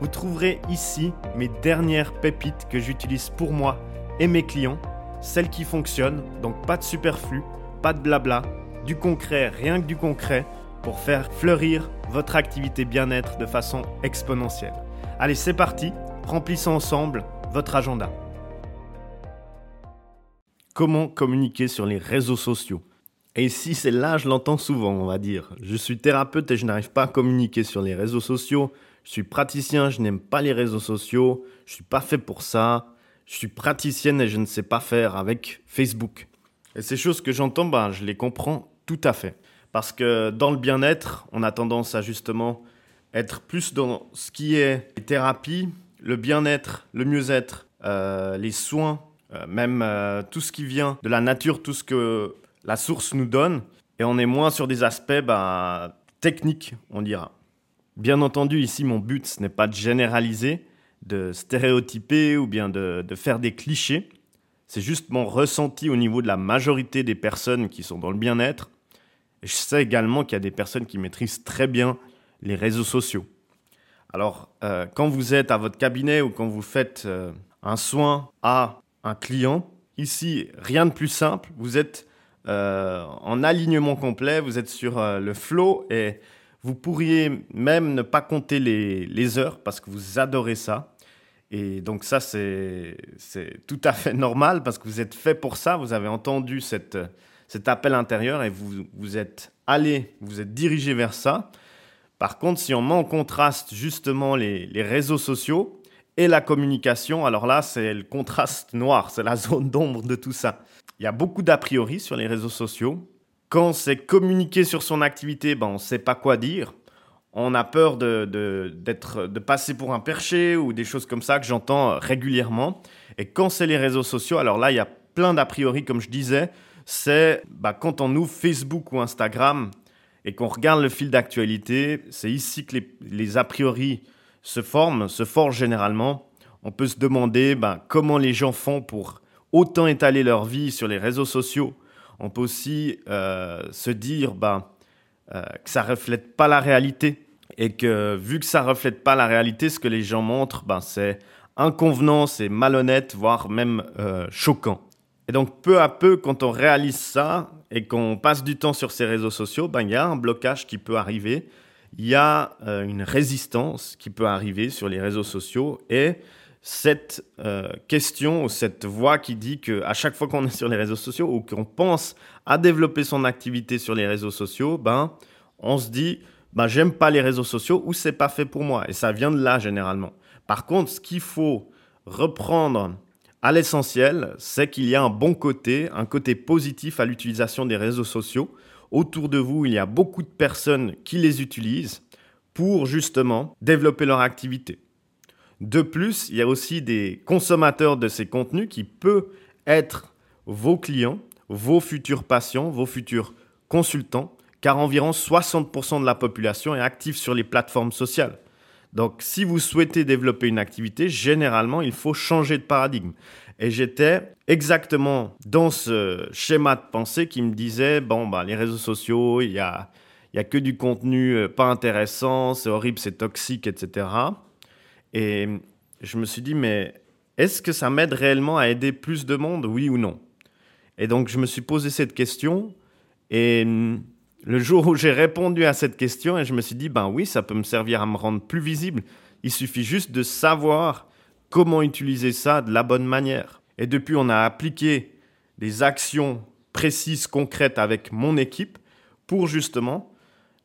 Vous trouverez ici mes dernières pépites que j'utilise pour moi et mes clients, celles qui fonctionnent, donc pas de superflu, pas de blabla, du concret, rien que du concret, pour faire fleurir votre activité bien-être de façon exponentielle. Allez, c'est parti, remplissons ensemble votre agenda. Comment communiquer sur les réseaux sociaux? Et ici, c'est là, je l'entends souvent, on va dire. Je suis thérapeute et je n'arrive pas à communiquer sur les réseaux sociaux. Je suis praticien, je n'aime pas les réseaux sociaux. Je suis pas fait pour ça. Je suis praticienne et je ne sais pas faire avec Facebook. Et ces choses que j'entends, ben, je les comprends tout à fait. Parce que dans le bien-être, on a tendance à justement être plus dans ce qui est thérapie, le bien-être, le mieux-être, euh, les soins, euh, même euh, tout ce qui vient de la nature, tout ce que la source nous donne. Et on est moins sur des aspects bah, techniques, on dira. Bien entendu, ici, mon but, ce n'est pas de généraliser, de stéréotyper ou bien de, faire des clichés. C'est juste mon ressenti au niveau de la majorité des personnes qui sont dans le bien-être. Je sais également qu'il y a des personnes qui maîtrisent très bien les réseaux sociaux. Alors, euh, quand vous êtes à votre cabinet ou quand vous faites euh, un soin à un client, ici, rien de plus simple. Vous êtes euh, en alignement complet, vous êtes sur le flow et vous pourriez même ne pas compter les, heures parce que vous adorez ça. Et donc ça, c'est tout à fait normal parce que vous êtes fait pour ça, vous avez entendu cet appel intérieur et vous, vous êtes allé, vous êtes dirigé vers ça. Par contre, si on met en contraste justement les réseaux sociaux et la communication, alors là, c'est le contraste noir, c'est la zone d'ombre de tout ça. Il y a beaucoup d'a priori sur les réseaux sociaux. Quand c'est communiquer sur son activité, ben, on ne sait pas quoi dire. On a peur de, de, passer pour un perché ou des choses comme ça que j'entends régulièrement. Et quand c'est les réseaux sociaux, alors là, il y a plein d'a priori, comme je disais. C'est bah, quand on ouvre Facebook ou Instagram, et qu'on regarde le fil d'actualité, c'est ici que les, a priori se forment, se forgent généralement. On peut se demander ben, comment les gens font pour autant étaler leur vie sur les réseaux sociaux. On peut aussi euh, se dire ben, euh, que ça reflète pas la réalité et que vu que ça reflète pas la réalité, ce que les gens montrent, ben, c'est inconvenant, c'est malhonnête, voire même euh, choquant. Et donc peu à peu, quand on réalise ça et qu'on passe du temps sur ces réseaux sociaux, ben, il y a un blocage qui peut arriver, il y a une résistance qui peut arriver sur les réseaux sociaux et cette euh, question ou cette voix qui dit qu'à chaque fois qu'on est sur les réseaux sociaux ou qu'on pense à développer son activité sur les réseaux sociaux, ben, on se dit ben, j'aime pas les réseaux sociaux ou c'est pas fait pour moi. Et ça vient de là généralement. Par contre, ce qu'il faut reprendre à l'essentiel, c'est qu'il y a un bon côté, un côté positif à l'utilisation des réseaux sociaux. Autour de vous, il y a beaucoup de personnes qui les utilisent pour justement développer leur activité. De plus, il y a aussi des consommateurs de ces contenus qui peuvent être vos clients, vos futurs patients, vos futurs consultants, car environ 60% de la population est active sur les plateformes sociales. Donc, si vous souhaitez développer une activité, généralement, il faut changer de paradigme. Et j'étais exactement dans ce schéma de pensée qui me disait, bon, bah, les réseaux sociaux, il y a, y a que du contenu euh, pas intéressant, c'est horrible, c'est toxique, etc. Et je me suis dit, mais est-ce que ça m'aide réellement à aider plus de monde, oui ou non? Et donc, je me suis posé cette question. Et le jour où j'ai répondu à cette question et je me suis dit, ben oui, ça peut me servir à me rendre plus visible. Il suffit juste de savoir comment utiliser ça de la bonne manière. Et depuis, on a appliqué des actions précises, concrètes avec mon équipe pour justement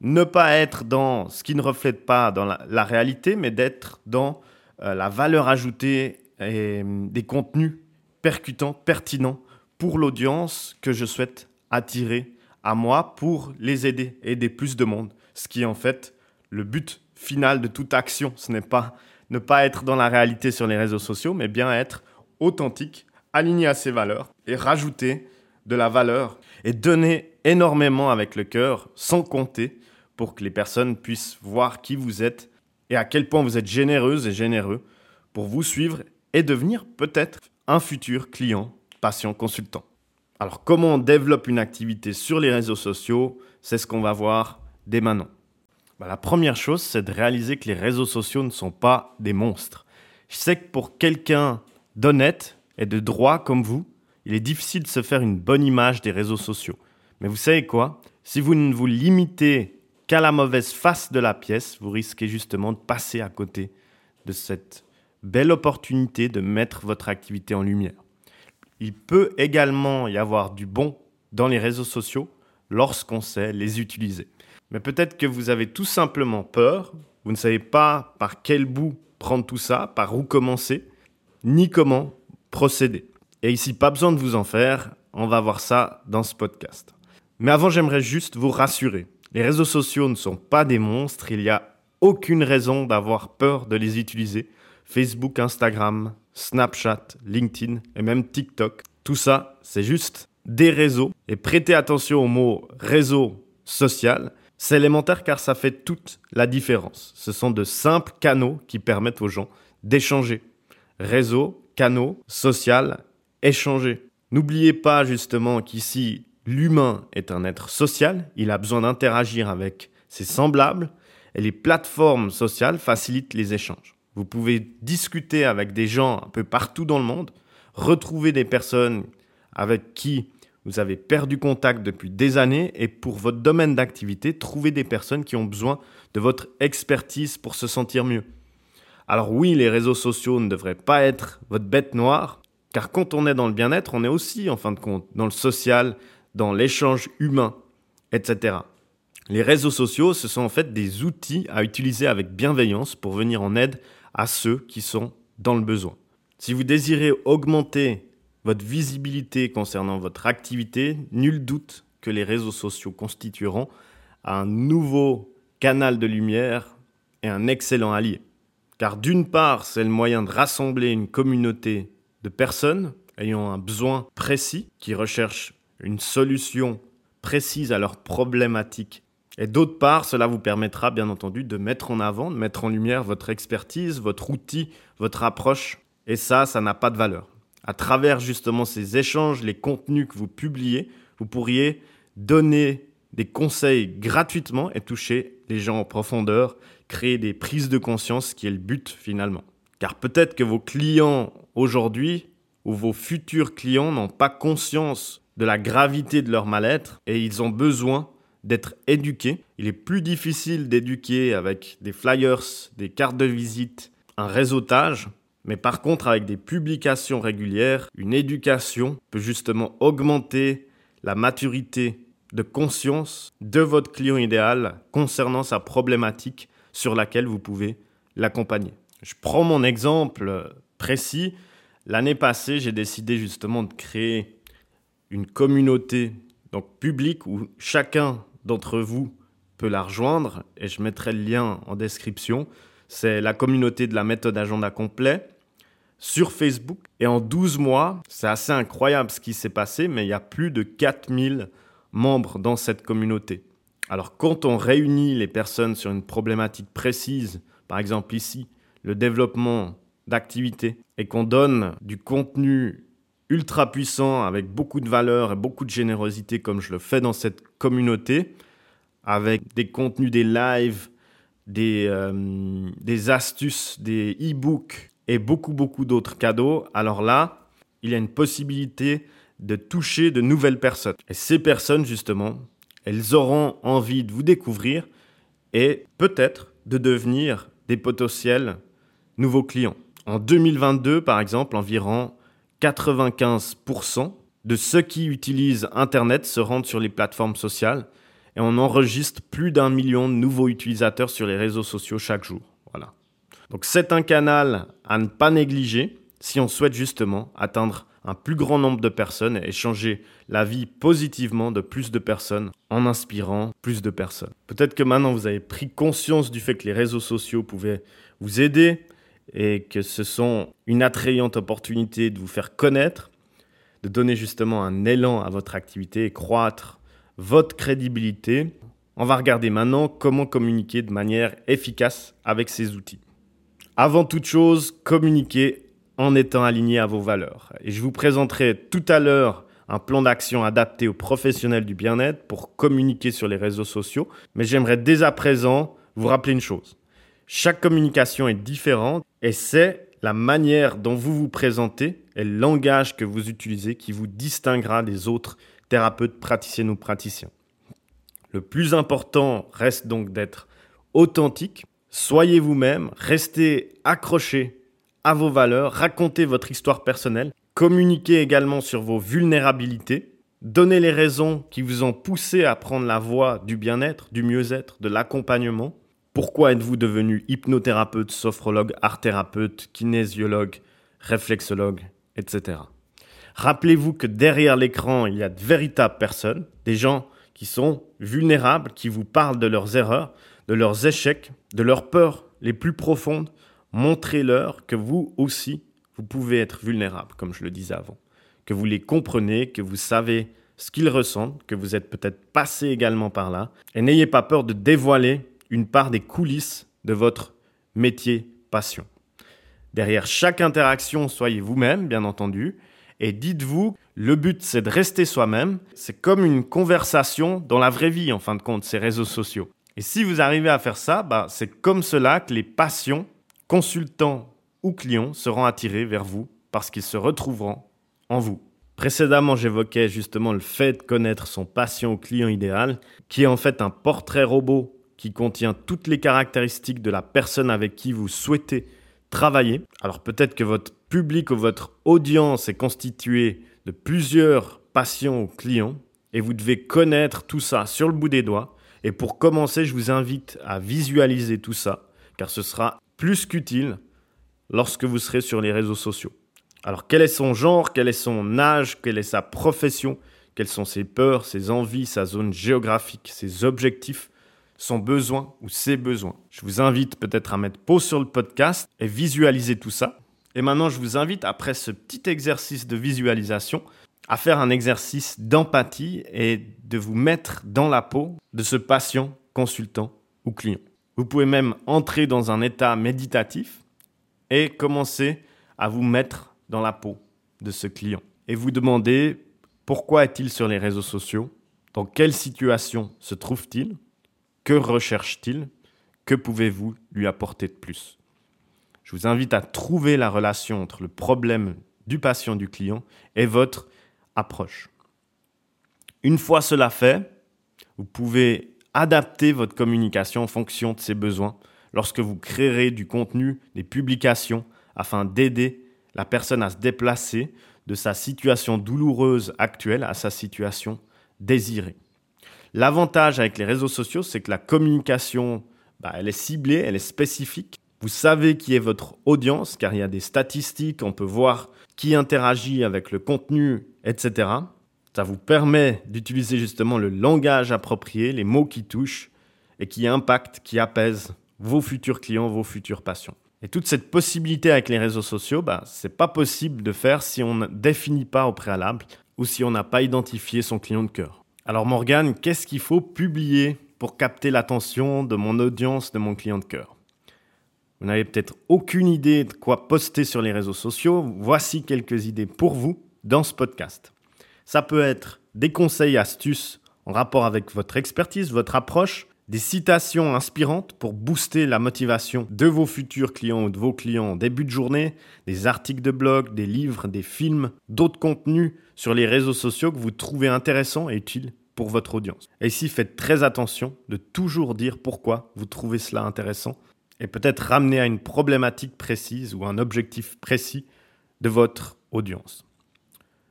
ne pas être dans ce qui ne reflète pas dans la, réalité, mais d'être dans euh, la valeur ajoutée et euh, des contenus percutants, pertinents pour l'audience que je souhaite attirer à moi pour les aider, aider plus de monde. Ce qui est en fait le but final de toute action. Ce n'est pas ne pas être dans la réalité sur les réseaux sociaux, mais bien être authentique, aligné à ses valeurs et rajouter de la valeur et donner énormément avec le cœur sans compter pour que les personnes puissent voir qui vous êtes et à quel point vous êtes généreuse et généreux pour vous suivre et devenir peut-être un futur client, patient, consultant. Alors comment on développe une activité sur les réseaux sociaux? C'est ce qu'on va voir dès maintenant. Bah, la première chose, c'est de réaliser que les réseaux sociaux ne sont pas des monstres. Je sais que pour quelqu'un d'honnête et de droit comme vous, il est difficile de se faire une bonne image des réseaux sociaux. Mais vous savez quoi? Si vous ne vous limitez qu'à la mauvaise face de la pièce, vous risquez justement de passer à côté de cette belle opportunité de mettre votre activité en lumière. Il peut également y avoir du bon dans les réseaux sociaux lorsqu'on sait les utiliser. Mais peut-être que vous avez tout simplement peur, vous ne savez pas par quel bout prendre tout ça, par où commencer, ni comment procéder. Et ici, pas besoin de vous en faire, on va voir ça dans ce podcast. Mais avant, j'aimerais juste vous rassurer. Les réseaux sociaux ne sont pas des monstres, il n'y a aucune raison d'avoir peur de les utiliser. Facebook, Instagram, Snapchat, LinkedIn et même TikTok, tout ça, c'est juste des réseaux. Et prêtez attention au mot réseau social. C'est élémentaire car ça fait toute la différence. Ce sont de simples canaux qui permettent aux gens d'échanger. Réseau, canaux, social, échanger. N'oubliez pas justement qu'ici, l'humain est un être social, il a besoin d'interagir avec ses semblables, et les plateformes sociales facilitent les échanges. Vous pouvez discuter avec des gens un peu partout dans le monde, retrouver des personnes avec qui vous avez perdu contact depuis des années et pour votre domaine d'activité, trouver des personnes qui ont besoin de votre expertise pour se sentir mieux. Alors oui, les réseaux sociaux ne devraient pas être votre bête noire, car quand on est dans le bien-être, on est aussi, en fin de compte, dans le social, dans l'échange humain, etc. Les réseaux sociaux, ce sont en fait des outils à utiliser avec bienveillance pour venir en aide à ceux qui sont dans le besoin. Si vous désirez augmenter votre visibilité concernant votre activité, nul doute que les réseaux sociaux constitueront un nouveau canal de lumière et un excellent allié. Car d'une part, c'est le moyen de rassembler une communauté de personnes ayant un besoin précis, qui recherchent une solution précise à leurs problématiques. Et d'autre part, cela vous permettra bien entendu de mettre en avant, de mettre en lumière votre expertise, votre outil, votre approche. Et ça, ça n'a pas de valeur à travers justement ces échanges, les contenus que vous publiez, vous pourriez donner des conseils gratuitement et toucher les gens en profondeur, créer des prises de conscience qui est le but finalement. Car peut-être que vos clients aujourd'hui ou vos futurs clients n'ont pas conscience de la gravité de leur mal-être et ils ont besoin d'être éduqués. Il est plus difficile d'éduquer avec des flyers, des cartes de visite, un réseautage mais par contre, avec des publications régulières, une éducation peut justement augmenter la maturité de conscience de votre client idéal concernant sa problématique sur laquelle vous pouvez l'accompagner. Je prends mon exemple précis. L'année passée, j'ai décidé justement de créer une communauté donc publique où chacun d'entre vous peut la rejoindre et je mettrai le lien en description. C'est la communauté de la méthode agenda complet sur Facebook. Et en 12 mois, c'est assez incroyable ce qui s'est passé, mais il y a plus de 4000 membres dans cette communauté. Alors quand on réunit les personnes sur une problématique précise, par exemple ici, le développement d'activités, et qu'on donne du contenu ultra puissant avec beaucoup de valeur et beaucoup de générosité comme je le fais dans cette communauté, avec des contenus, des lives, des, euh, des astuces, des e-books, et beaucoup, beaucoup d'autres cadeaux, alors là, il y a une possibilité de toucher de nouvelles personnes. Et ces personnes, justement, elles auront envie de vous découvrir et peut-être de devenir des potentiels nouveaux clients. En 2022, par exemple, environ 95% de ceux qui utilisent Internet se rendent sur les plateformes sociales et on enregistre plus d'un million de nouveaux utilisateurs sur les réseaux sociaux chaque jour. Voilà. Donc c'est un canal à ne pas négliger si on souhaite justement atteindre un plus grand nombre de personnes et changer la vie positivement de plus de personnes en inspirant plus de personnes. Peut-être que maintenant vous avez pris conscience du fait que les réseaux sociaux pouvaient vous aider et que ce sont une attrayante opportunité de vous faire connaître, de donner justement un élan à votre activité et croître votre crédibilité. On va regarder maintenant comment communiquer de manière efficace avec ces outils. Avant toute chose, communiquez en étant aligné à vos valeurs. Et je vous présenterai tout à l'heure un plan d'action adapté aux professionnels du bien-être pour communiquer sur les réseaux sociaux. Mais j'aimerais dès à présent vous rappeler une chose. Chaque communication est différente et c'est la manière dont vous vous présentez et le langage que vous utilisez qui vous distinguera des autres thérapeutes, praticiens ou praticiens. Le plus important reste donc d'être authentique. Soyez vous-même, restez accroché à vos valeurs, racontez votre histoire personnelle, communiquez également sur vos vulnérabilités, donnez les raisons qui vous ont poussé à prendre la voie du bien-être, du mieux-être, de l'accompagnement. Pourquoi êtes-vous devenu hypnothérapeute, sophrologue, art-thérapeute, kinésiologue, réflexologue, etc. Rappelez-vous que derrière l'écran, il y a de véritables personnes, des gens qui sont vulnérables, qui vous parlent de leurs erreurs, de leurs échecs, de leurs peurs les plus profondes, montrez-leur que vous aussi, vous pouvez être vulnérable, comme je le disais avant. Que vous les comprenez, que vous savez ce qu'ils ressentent, que vous êtes peut-être passé également par là. Et n'ayez pas peur de dévoiler une part des coulisses de votre métier passion. Derrière chaque interaction, soyez vous-même, bien entendu, et dites-vous, le but c'est de rester soi-même, c'est comme une conversation dans la vraie vie en fin de compte, ces réseaux sociaux. Et si vous arrivez à faire ça, bah, c'est comme cela que les passions consultants ou clients seront attirés vers vous parce qu'ils se retrouveront en vous. Précédemment, j'évoquais justement le fait de connaître son patient ou client idéal, qui est en fait un portrait robot qui contient toutes les caractéristiques de la personne avec qui vous souhaitez travailler. Alors peut-être que votre public ou votre audience est constitué de plusieurs patients ou clients, et vous devez connaître tout ça sur le bout des doigts. Et pour commencer, je vous invite à visualiser tout ça, car ce sera plus qu'utile lorsque vous serez sur les réseaux sociaux. Alors quel est son genre, quel est son âge, quelle est sa profession, quelles sont ses peurs, ses envies, sa zone géographique, ses objectifs, son besoin ou ses besoins. Je vous invite peut-être à mettre pause sur le podcast et visualiser tout ça. Et maintenant, je vous invite, après ce petit exercice de visualisation, à faire un exercice d'empathie et de vous mettre dans la peau de ce patient, consultant ou client. Vous pouvez même entrer dans un état méditatif et commencer à vous mettre dans la peau de ce client. Et vous demander pourquoi est-il sur les réseaux sociaux? Dans quelle situation se trouve-t-il? Que recherche-t-il? Que pouvez-vous lui apporter de plus? Je vous invite à trouver la relation entre le problème du patient, du client et votre approche. Une fois cela fait, vous pouvez adapter votre communication en fonction de ses besoins lorsque vous créerez du contenu, des publications, afin d'aider la personne à se déplacer de sa situation douloureuse actuelle à sa situation désirée. L'avantage avec les réseaux sociaux, c'est que la communication, bah, elle est ciblée, elle est spécifique. Vous savez qui est votre audience, car il y a des statistiques, on peut voir qui interagit avec le contenu, etc. Ça vous permet d'utiliser justement le langage approprié, les mots qui touchent et qui impactent, qui apaisent vos futurs clients, vos futurs patients. Et toute cette possibilité avec les réseaux sociaux, bah, ce n'est pas possible de faire si on ne définit pas au préalable ou si on n'a pas identifié son client de cœur. Alors Morgane, qu'est-ce qu'il faut publier pour capter l'attention de mon audience, de mon client de cœur? Vous n'avez peut-être aucune idée de quoi poster sur les réseaux sociaux. Voici quelques idées pour vous dans ce podcast. Ça peut être des conseils, astuces en rapport avec votre expertise, votre approche, des citations inspirantes pour booster la motivation de vos futurs clients ou de vos clients en début de journée, des articles de blog, des livres, des films, d'autres contenus sur les réseaux sociaux que vous trouvez intéressants et utiles pour votre audience. Et ici, faites très attention de toujours dire pourquoi vous trouvez cela intéressant et peut-être ramener à une problématique précise ou un objectif précis de votre audience.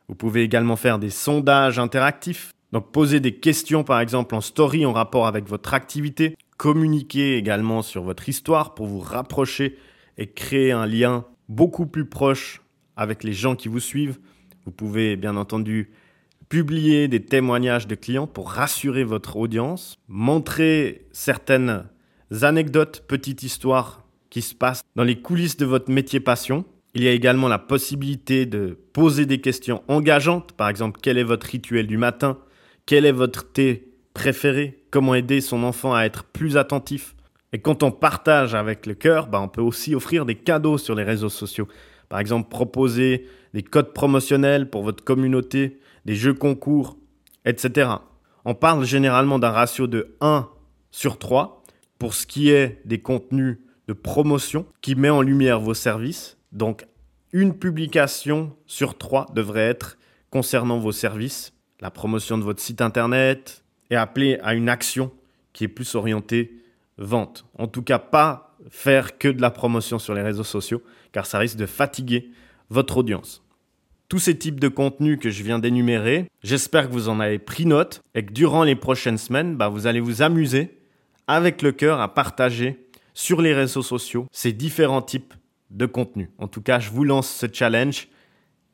Vous pouvez également faire des sondages interactifs. Donc poser des questions par exemple en story en rapport avec votre activité. Communiquer également sur votre histoire pour vous rapprocher et créer un lien beaucoup plus proche avec les gens qui vous suivent. Vous pouvez bien entendu publier des témoignages de clients pour rassurer votre audience, montrer certaines anecdotes, petites histoires qui se passe dans les coulisses de votre métier passion. Il y a également la possibilité de poser des questions engageantes, par exemple quel est votre rituel du matin, quel est votre thé préféré, comment aider son enfant à être plus attentif? Et quand on partage avec le cœur, bah, on peut aussi offrir des cadeaux sur les réseaux sociaux. Par exemple, proposer des codes promotionnels pour votre communauté, des jeux concours, etc. On parle généralement d'un ratio de 1 sur 3 pour ce qui est des contenus de promotion qui met en lumière vos services. Donc, une publication sur 3 devrait être concernant vos services, la promotion de votre site internet et appelée à une action qui est plus orientée vente. En tout cas, pas faire que de la promotion sur les réseaux sociaux, car ça risque de fatiguer votre audience. Tous ces types de contenus que je viens d'énumérer, j'espère que vous en avez pris note et que durant les prochaines semaines, bah, vous allez vous amuser avec le cœur à partager sur les réseaux sociaux ces différents types de contenus. En tout cas, je vous lance ce challenge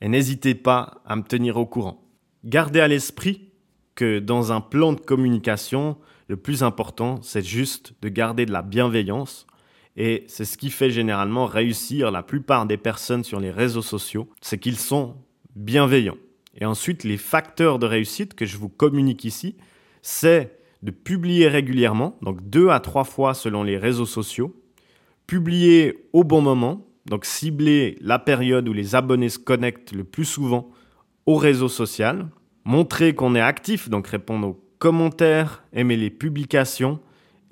et n'hésitez pas à me tenir au courant. Gardez à l'esprit que dans un plan de communication, le plus important, c'est juste de garder de la bienveillance. Et c'est ce qui fait généralement réussir la plupart des personnes sur les réseaux sociaux, c'est qu'ils sont bienveillants. Et ensuite, les facteurs de réussite que je vous communique ici, c'est de publier régulièrement, donc deux à trois fois selon les réseaux sociaux, publier au bon moment, donc cibler la période où les abonnés se connectent le plus souvent au réseau social, montrer qu'on est actif, donc répondre aux commentaires, aimer les publications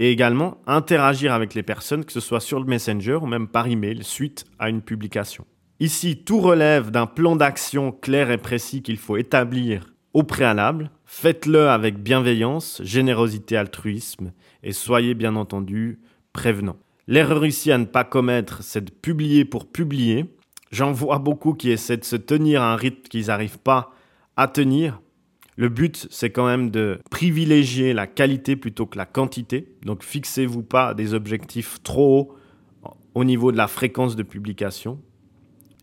et également interagir avec les personnes, que ce soit sur le Messenger ou même par email suite à une publication. Ici, tout relève d'un plan d'action clair et précis qu'il faut établir au préalable. Faites-le avec bienveillance, générosité, altruisme et soyez bien entendu prévenant. L'erreur ici à ne pas commettre, c'est de publier pour publier. J'en vois beaucoup qui essaient de se tenir à un rythme qu'ils n'arrivent pas à tenir le but, c'est quand même de privilégier la qualité plutôt que la quantité. Donc, fixez-vous pas des objectifs trop hauts au niveau de la fréquence de publication.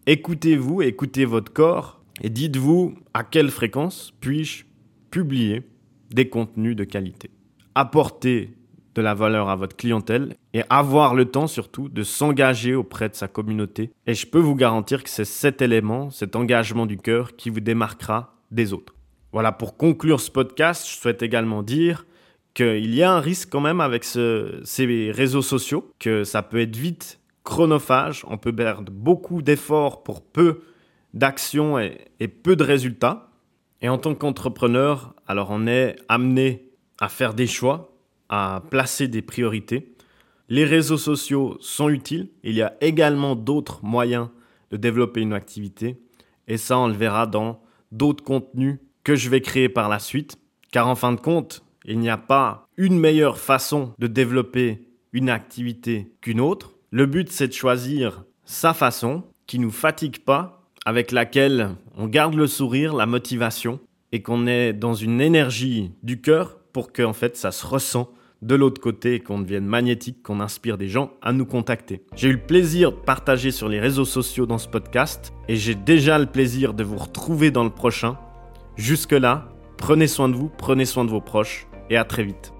Écoutez-vous, écoutez votre corps et dites-vous à quelle fréquence puis-je publier des contenus de qualité. Apporter de la valeur à votre clientèle et avoir le temps surtout de s'engager auprès de sa communauté. Et je peux vous garantir que c'est cet élément, cet engagement du cœur qui vous démarquera des autres. Voilà, pour conclure ce podcast, je souhaite également dire qu'il y a un risque quand même avec ces réseaux sociaux, que ça peut être vite chronophage, on peut perdre beaucoup d'efforts pour peu d'actions et, peu de résultats. Et en tant qu'entrepreneur, alors on est amené à faire des choix, à placer des priorités. Les réseaux sociaux sont utiles, il y a également d'autres moyens de développer une activité, et ça on le verra dans d'autres contenus que je vais créer par la suite, car en fin de compte, il n'y a pas une meilleure façon de développer une activité qu'une autre. Le but, c'est de choisir sa façon qui nous fatigue pas, avec laquelle on garde le sourire, la motivation, et qu'on est dans une énergie du cœur pour que en fait ça se ressent de l'autre côté et qu'on devienne magnétique, qu'on inspire des gens à nous contacter. J'ai eu le plaisir de partager sur les réseaux sociaux dans ce podcast et j'ai déjà le plaisir de vous retrouver dans le prochain. Jusque-là, prenez soin de vous, prenez soin de vos proches et à très vite.